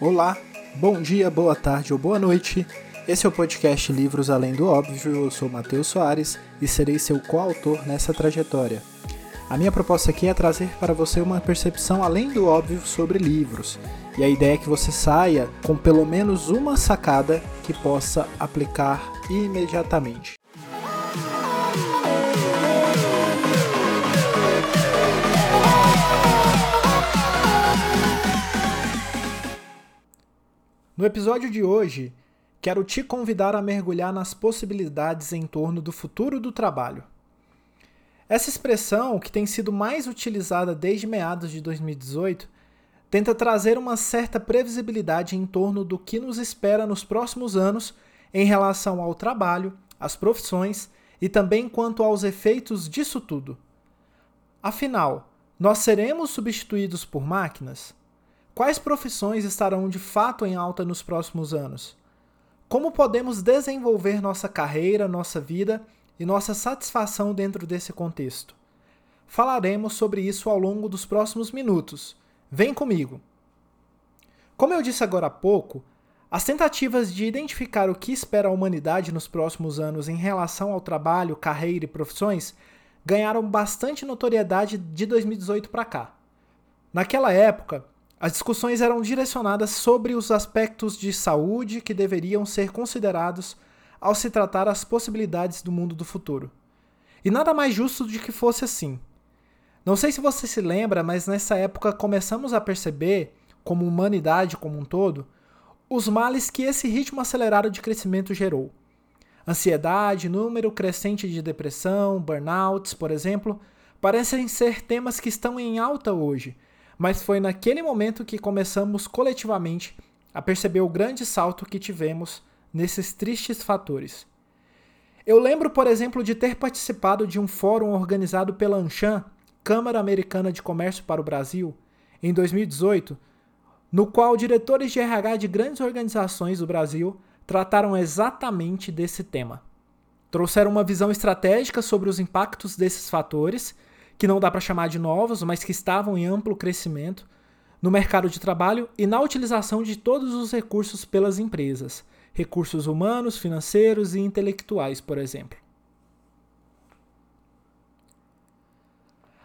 Olá, bom dia, boa tarde ou boa noite. Esse é o podcast Livros Além do Óbvio. Eu sou Matheus Soares e serei seu coautor nessa trajetória. A minha proposta aqui é trazer para você uma percepção além do óbvio sobre livros. E a ideia é que você saia com pelo menos uma sacada que possa aplicar imediatamente. No episódio de hoje, quero te convidar a mergulhar nas possibilidades em torno do futuro do trabalho. Essa expressão, que tem sido mais utilizada desde meados de 2018, tenta trazer uma certa previsibilidade em torno do que nos espera nos próximos anos em relação ao trabalho, às profissões e também quanto aos efeitos disso tudo. Afinal, nós seremos substituídos por máquinas? Quais profissões estarão de fato em alta nos próximos anos? Como podemos desenvolver nossa carreira, nossa vida e nossa satisfação dentro desse contexto? Falaremos sobre isso ao longo dos próximos minutos. Vem comigo! Como eu disse agora há pouco, as tentativas de identificar o que espera a humanidade nos próximos anos em relação ao trabalho, carreira e profissões ganharam bastante notoriedade de 2018 para cá. Naquela época, as discussões eram direcionadas sobre os aspectos de saúde que deveriam ser considerados ao se tratar as possibilidades do mundo do futuro. E nada mais justo de que fosse assim. Não sei se você se lembra, mas nessa época começamos a perceber, como humanidade como um todo, os males que esse ritmo acelerado de crescimento gerou. Ansiedade, número crescente de depressão, burnouts, por exemplo, parecem ser temas que estão em alta hoje mas foi naquele momento que começamos coletivamente a perceber o grande salto que tivemos nesses tristes fatores. Eu lembro, por exemplo, de ter participado de um fórum organizado pela Anshan, Câmara Americana de Comércio para o Brasil, em 2018, no qual diretores de RH de grandes organizações do Brasil trataram exatamente desse tema. Trouxeram uma visão estratégica sobre os impactos desses fatores que não dá para chamar de novos, mas que estavam em amplo crescimento no mercado de trabalho e na utilização de todos os recursos pelas empresas, recursos humanos, financeiros e intelectuais, por exemplo.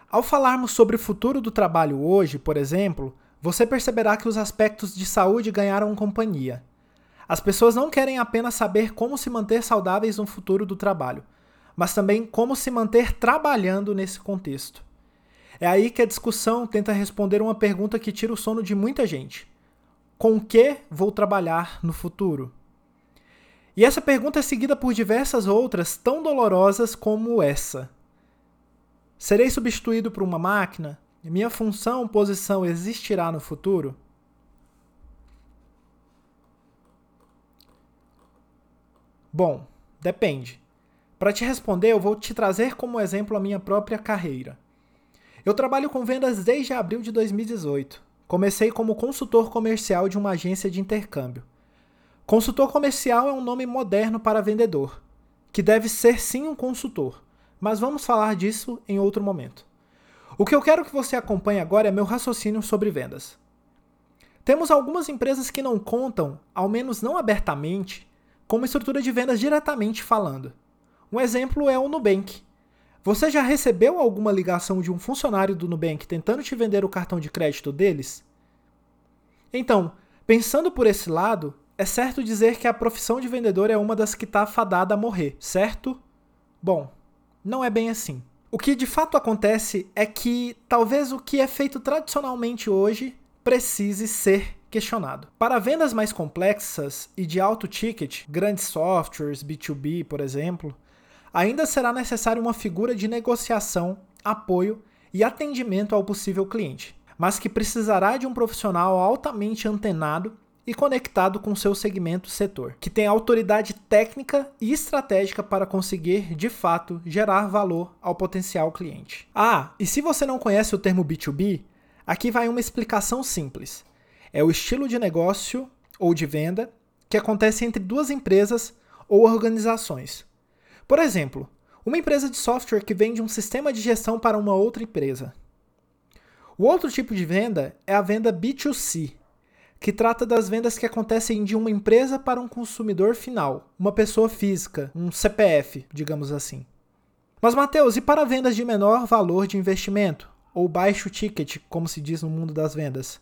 Ao falarmos sobre o futuro do trabalho hoje, por exemplo, você perceberá que os aspectos de saúde ganharam companhia. As pessoas não querem apenas saber como se manter saudáveis no futuro do trabalho, mas também como se manter trabalhando nesse contexto. É aí que a discussão tenta responder uma pergunta que tira o sono de muita gente: Com que vou trabalhar no futuro? E essa pergunta é seguida por diversas outras tão dolorosas como essa. Serei substituído por uma máquina? Minha função posição existirá no futuro? Bom, depende. Para te responder, eu vou te trazer como exemplo a minha própria carreira. Eu trabalho com vendas desde abril de 2018. Comecei como consultor comercial de uma agência de intercâmbio. Consultor comercial é um nome moderno para vendedor, que deve ser sim um consultor, mas vamos falar disso em outro momento. O que eu quero que você acompanhe agora é meu raciocínio sobre vendas. Temos algumas empresas que não contam, ao menos não abertamente, com uma estrutura de vendas diretamente falando. Um exemplo é o Nubank. Você já recebeu alguma ligação de um funcionário do Nubank tentando te vender o cartão de crédito deles? Então, pensando por esse lado, é certo dizer que a profissão de vendedor é uma das que está fadada a morrer, certo? Bom, não é bem assim. O que de fato acontece é que talvez o que é feito tradicionalmente hoje precise ser questionado. Para vendas mais complexas e de alto ticket, grandes softwares, B2B, por exemplo, ainda será necessária uma figura de negociação, apoio e atendimento ao possível cliente, mas que precisará de um profissional altamente antenado e conectado com seu segmento setor, que tem autoridade técnica e estratégica para conseguir, de fato, gerar valor ao potencial cliente. Ah, e se você não conhece o termo B2B, aqui vai uma explicação simples. É o estilo de negócio ou de venda que acontece entre duas empresas ou organizações, por exemplo, uma empresa de software que vende um sistema de gestão para uma outra empresa. O outro tipo de venda é a venda B2C. que trata das vendas que acontecem de uma empresa para um consumidor final, uma pessoa física, um CPF, digamos assim. Mas, Matheus, e para vendas de menor valor de investimento, ou baixo ticket, como se diz no mundo das vendas?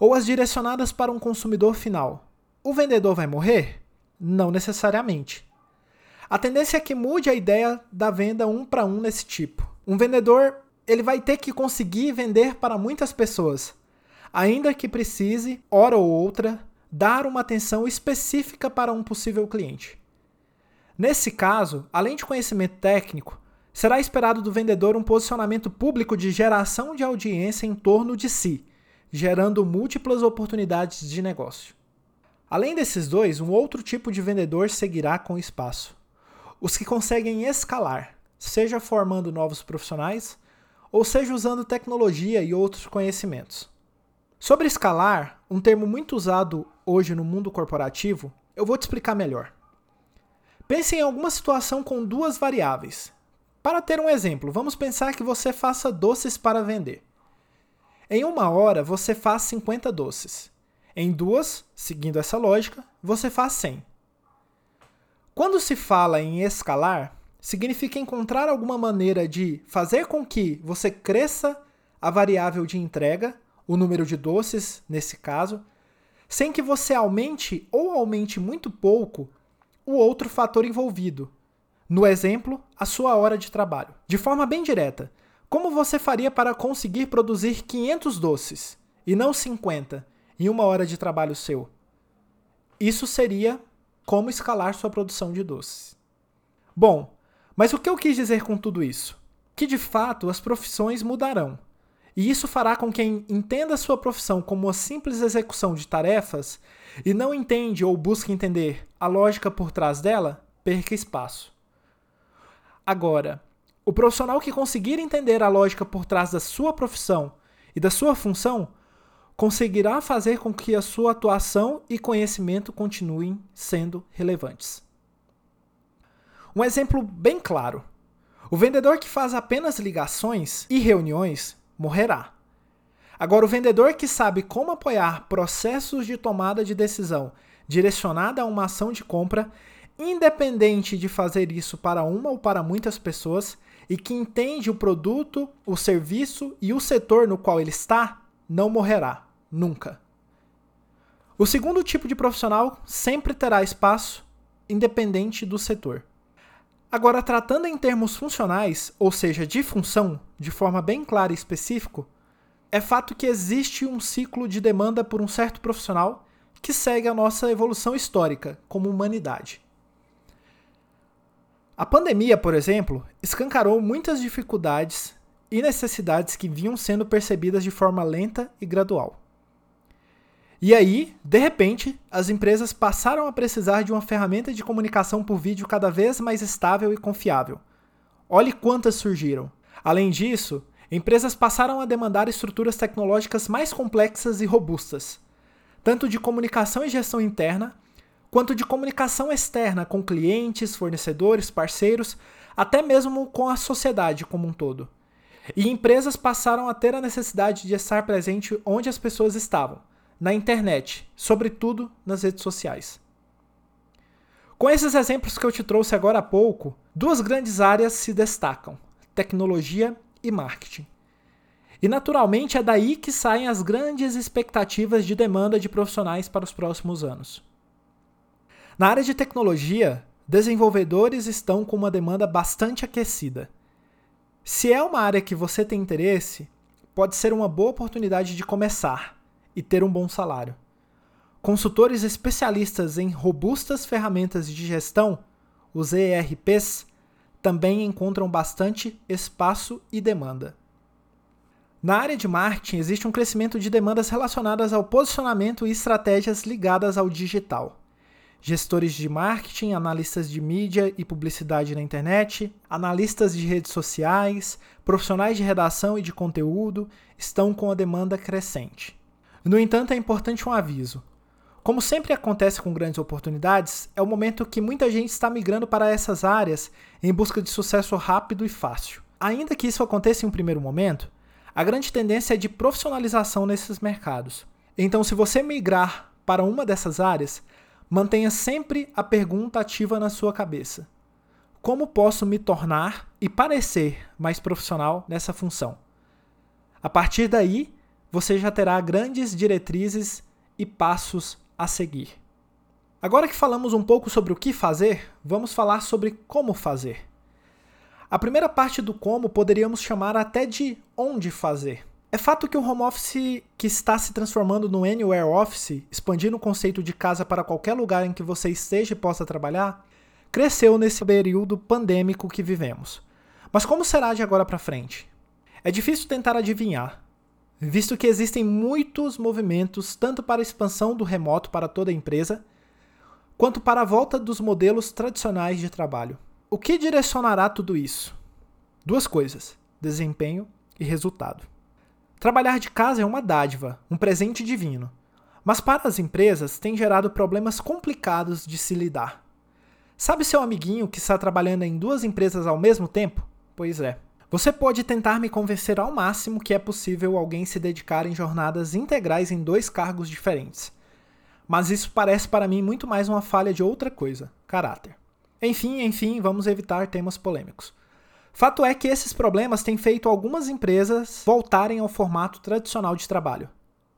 Ou as direcionadas para um consumidor final? O vendedor vai morrer? Não necessariamente. A tendência é que mude a ideia da venda um para um nesse tipo. Um vendedor ele vai ter que conseguir vender para muitas pessoas, ainda que precise, hora ou outra, dar uma atenção específica para um possível cliente. Nesse caso, além de conhecimento técnico, será esperado do vendedor um posicionamento público de geração de audiência em torno de si, gerando múltiplas oportunidades de negócio. Além desses dois, um outro tipo de vendedor seguirá com espaço. Os que conseguem escalar, seja formando novos profissionais, ou seja usando tecnologia e outros conhecimentos. Sobre escalar, um termo muito usado hoje no mundo corporativo, eu vou te explicar melhor. Pense em alguma situação com duas variáveis. Para ter um exemplo, vamos pensar que você faça doces para vender. Em uma hora, você faz 50 doces. Em duas, seguindo essa lógica, você faz 100. Quando se fala em escalar, significa encontrar alguma maneira de fazer com que você cresça a variável de entrega, o número de doces, nesse caso, sem que você aumente ou aumente muito pouco o outro fator envolvido. No exemplo, a sua hora de trabalho. De forma bem direta, como você faria para conseguir produzir 500 doces e não 50 em uma hora de trabalho seu? Isso seria como escalar sua produção de doces. Bom, mas o que eu quis dizer com tudo isso? Que de fato as profissões mudarão. E isso fará com quem entenda sua profissão como uma simples execução de tarefas e não entende ou busca entender a lógica por trás dela, perca espaço. Agora, o profissional que conseguir entender a lógica por trás da sua profissão e da sua função conseguirá fazer com que a sua atuação e conhecimento continuem sendo relevantes. Um exemplo bem claro: o vendedor que faz apenas ligações e reuniões morrerá. Agora, o vendedor que sabe como apoiar processos de tomada de decisão direcionada a uma ação de compra, independente de fazer isso para uma ou para muitas pessoas, e que entende o produto, o serviço e o setor no qual ele está, não morrerá, nunca. O segundo tipo de profissional sempre terá espaço, independente do setor. Agora, tratando em termos funcionais, ou seja, de função, de forma bem clara e específica, é fato que existe um ciclo de demanda por um certo profissional que segue a nossa evolução histórica como humanidade. A pandemia, por exemplo, escancarou muitas dificuldades e necessidades que vinham sendo percebidas de forma lenta e gradual. E aí, de repente, as empresas passaram a precisar de uma ferramenta de comunicação por vídeo cada vez mais estável e confiável. Olhe quantas surgiram. Além disso, empresas passaram a demandar estruturas tecnológicas mais complexas e robustas, tanto de comunicação e gestão interna, quanto de comunicação externa com clientes, fornecedores, parceiros, até mesmo com a sociedade como um todo. E empresas passaram a ter a necessidade de estar presente onde as pessoas estavam, na internet, sobretudo nas redes sociais. Com esses exemplos que eu te trouxe agora há pouco, duas grandes áreas se destacam: tecnologia e marketing. E naturalmente é daí que saem as grandes expectativas de demanda de profissionais para os próximos anos. Na área de tecnologia, desenvolvedores estão com uma demanda bastante aquecida. Se é uma área que você tem interesse, pode ser uma boa oportunidade de começar e ter um bom salário. Consultores especialistas em robustas ferramentas de gestão, os ERPs, também encontram bastante espaço e demanda. Na área de marketing, existe um crescimento de demandas relacionadas ao posicionamento e estratégias ligadas ao digital. Gestores de marketing, analistas de mídia e publicidade na internet, analistas de redes sociais, profissionais de redação e de conteúdo estão com a demanda crescente. No entanto, é importante um aviso. Como sempre acontece com grandes oportunidades, é o momento que muita gente está migrando para essas áreas em busca de sucesso rápido e fácil. Ainda que isso aconteça em um primeiro momento, a grande tendência é de profissionalização nesses mercados. Então, se você migrar para uma dessas áreas, mantenha sempre a pergunta ativa na sua cabeça: Como posso me tornar e parecer mais profissional nessa função? A partir daí, você já terá grandes diretrizes e passos a seguir. Agora que falamos um pouco sobre o que fazer, vamos falar sobre como fazer. A primeira parte do como poderíamos chamar até de onde fazer. É fato que o home office que está se transformando no Anywhere Office, expandindo o conceito de casa para qualquer lugar em que você esteja e possa trabalhar, cresceu nesse período pandêmico que vivemos. Mas como será de agora para frente? É difícil tentar adivinhar, visto que existem muitos movimentos tanto para a expansão do remoto para toda a empresa, quanto para a volta dos modelos tradicionais de trabalho. O que direcionará tudo isso? Duas coisas: desempenho e resultado. Trabalhar de casa é uma dádiva, um presente divino. Mas para as empresas tem gerado problemas complicados de se lidar. Sabe seu amiguinho que está trabalhando em duas empresas ao mesmo tempo? Pois é. Você pode tentar me convencer ao máximo que é possível alguém se dedicar em jornadas integrais em dois cargos diferentes. Mas isso parece para mim muito mais uma falha de outra coisa: caráter. Enfim, enfim, vamos evitar temas polêmicos. Fato é que esses problemas têm feito algumas empresas voltarem ao formato tradicional de trabalho,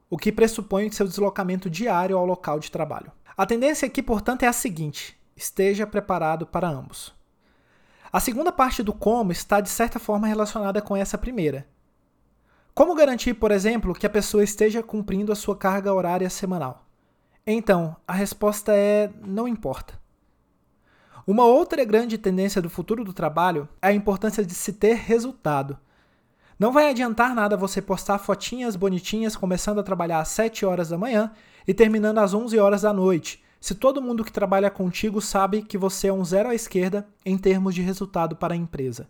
o que pressupõe seu deslocamento diário ao local de trabalho. A tendência aqui, portanto, é a seguinte: esteja preparado para ambos. A segunda parte do como está de certa forma relacionada com essa primeira. Como garantir, por exemplo, que a pessoa esteja cumprindo a sua carga horária semanal? Então, a resposta é: não importa. Uma outra grande tendência do futuro do trabalho é a importância de se ter resultado. Não vai adiantar nada você postar fotinhas bonitinhas começando a trabalhar às 7 horas da manhã e terminando às 11 horas da noite, se todo mundo que trabalha contigo sabe que você é um zero à esquerda em termos de resultado para a empresa.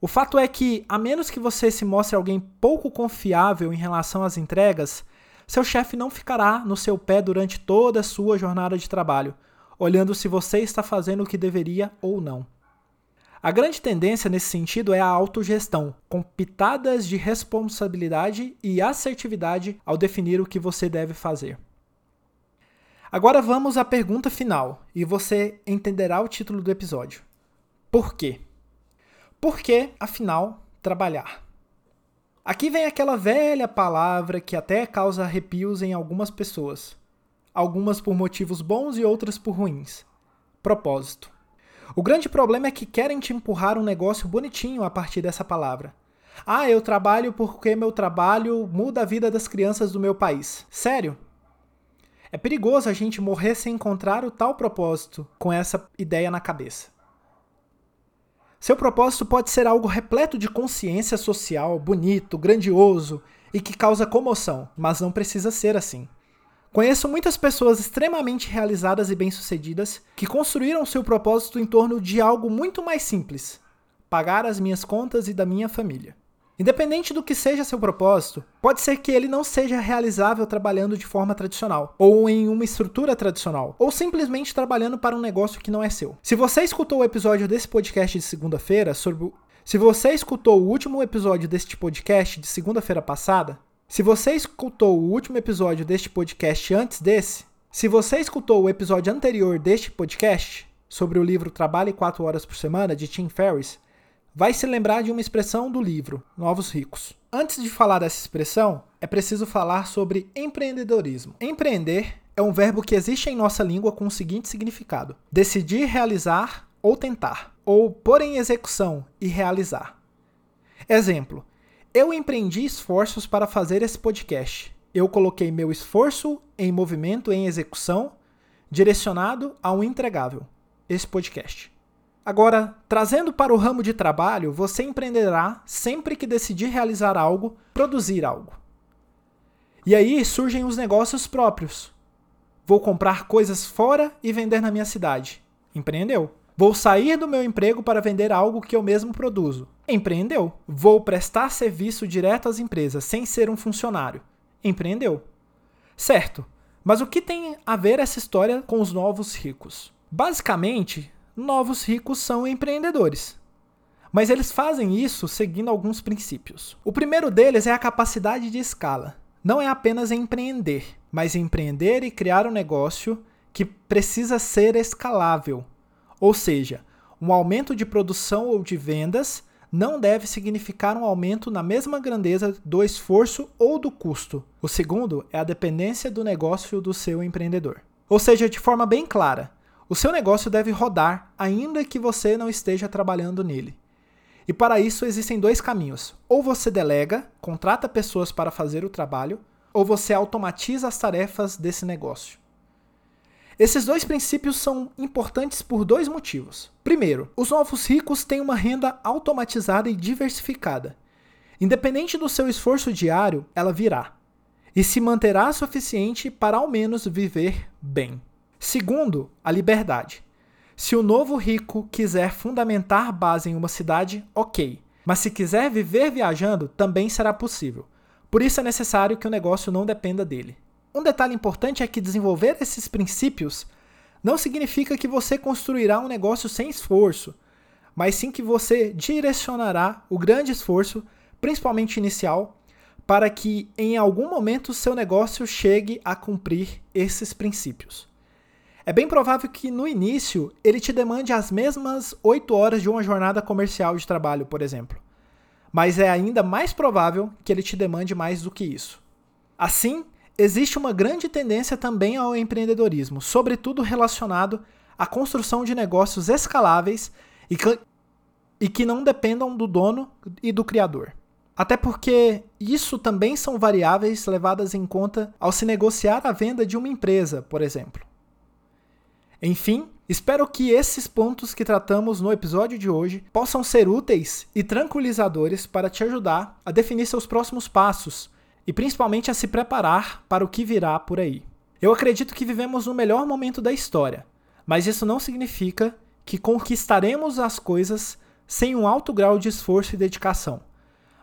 O fato é que, a menos que você se mostre alguém pouco confiável em relação às entregas, seu chefe não ficará no seu pé durante toda a sua jornada de trabalho olhando se você está fazendo o que deveria ou não. A grande tendência nesse sentido é a autogestão, com pitadas de responsabilidade e assertividade ao definir o que você deve fazer. Agora vamos à pergunta final e você entenderá o título do episódio. Por quê? Por que, afinal, trabalhar? Aqui vem aquela velha palavra que até causa arrepios em algumas pessoas algumas por motivos bons e outras por ruins. Propósito. O grande problema é que querem te empurrar um negócio bonitinho a partir dessa palavra. Ah, eu trabalho porque meu trabalho muda a vida das crianças do meu país. Sério? É perigoso a gente morrer sem encontrar o tal propósito com essa ideia na cabeça. Seu propósito pode ser algo repleto de consciência social, bonito, grandioso e que causa comoção, mas não precisa ser assim. Conheço muitas pessoas extremamente realizadas e bem-sucedidas que construíram seu propósito em torno de algo muito mais simples: pagar as minhas contas e da minha família. Independente do que seja seu propósito, pode ser que ele não seja realizável trabalhando de forma tradicional, ou em uma estrutura tradicional, ou simplesmente trabalhando para um negócio que não é seu. Se você escutou o episódio desse podcast de segunda-feira sobre. Se você escutou o último episódio deste podcast de segunda-feira passada, se você escutou o último episódio deste podcast antes desse, se você escutou o episódio anterior deste podcast, sobre o livro Trabalhe 4 Horas por Semana, de Tim Ferriss, vai se lembrar de uma expressão do livro, Novos Ricos. Antes de falar dessa expressão, é preciso falar sobre empreendedorismo. Empreender é um verbo que existe em nossa língua com o seguinte significado: decidir realizar ou tentar, ou pôr em execução e realizar. Exemplo: eu empreendi esforços para fazer esse podcast. Eu coloquei meu esforço em movimento, em execução, direcionado a um entregável, esse podcast. Agora, trazendo para o ramo de trabalho, você empreenderá sempre que decidir realizar algo, produzir algo. E aí surgem os negócios próprios. Vou comprar coisas fora e vender na minha cidade. Empreendeu. Vou sair do meu emprego para vender algo que eu mesmo produzo empreendeu. Vou prestar serviço direto às empresas sem ser um funcionário. Empreendeu. Certo. Mas o que tem a ver essa história com os novos ricos? Basicamente, novos ricos são empreendedores. Mas eles fazem isso seguindo alguns princípios. O primeiro deles é a capacidade de escala. não é apenas empreender, mas empreender e criar um negócio que precisa ser escalável. Ou seja, um aumento de produção ou de vendas não deve significar um aumento na mesma grandeza do esforço ou do custo. O segundo é a dependência do negócio do seu empreendedor. Ou seja, de forma bem clara, o seu negócio deve rodar ainda que você não esteja trabalhando nele. E para isso existem dois caminhos: ou você delega, contrata pessoas para fazer o trabalho, ou você automatiza as tarefas desse negócio. Esses dois princípios são importantes por dois motivos. Primeiro, os novos ricos têm uma renda automatizada e diversificada. Independente do seu esforço diário, ela virá e se manterá suficiente para ao menos viver bem. Segundo, a liberdade. Se o novo rico quiser fundamentar base em uma cidade, ok. Mas se quiser viver viajando, também será possível. Por isso é necessário que o negócio não dependa dele. Um detalhe importante é que desenvolver esses princípios não significa que você construirá um negócio sem esforço, mas sim que você direcionará o grande esforço, principalmente inicial, para que em algum momento seu negócio chegue a cumprir esses princípios. É bem provável que no início ele te demande as mesmas 8 horas de uma jornada comercial de trabalho, por exemplo. Mas é ainda mais provável que ele te demande mais do que isso. Assim, existe uma grande tendência também ao empreendedorismo, sobretudo relacionado à construção de negócios escaláveis e que, e que não dependam do dono e do criador. Até porque isso também são variáveis levadas em conta ao se negociar a venda de uma empresa, por exemplo. Enfim, espero que esses pontos que tratamos no episódio de hoje possam ser úteis e tranquilizadores para te ajudar a definir seus próximos passos e principalmente a se preparar para o que virá por aí. Eu acredito que vivemos no melhor momento da história, mas isso não significa que conquistaremos as coisas sem um alto grau de esforço e dedicação,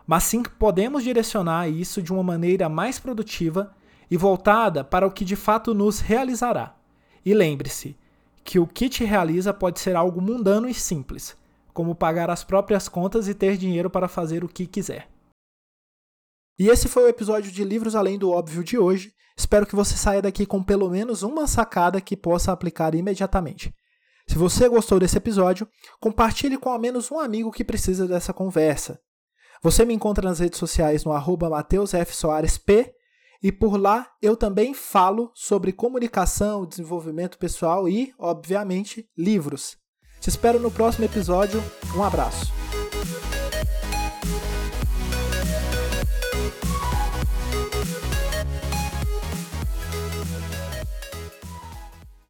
mas sim que podemos direcionar isso de uma maneira mais produtiva e voltada para o que de fato nos realizará. E lembre-se que o que te realiza pode ser algo mundano e simples, como pagar as próprias contas e ter dinheiro para fazer o que quiser. E esse foi o episódio de Livros Além do Óbvio de hoje. Espero que você saia daqui com pelo menos uma sacada que possa aplicar imediatamente. Se você gostou desse episódio, compartilhe com ao menos um amigo que precisa dessa conversa. Você me encontra nas redes sociais no arroba mateusfsoaresp e por lá eu também falo sobre comunicação, desenvolvimento pessoal e, obviamente, livros. Te espero no próximo episódio. Um abraço.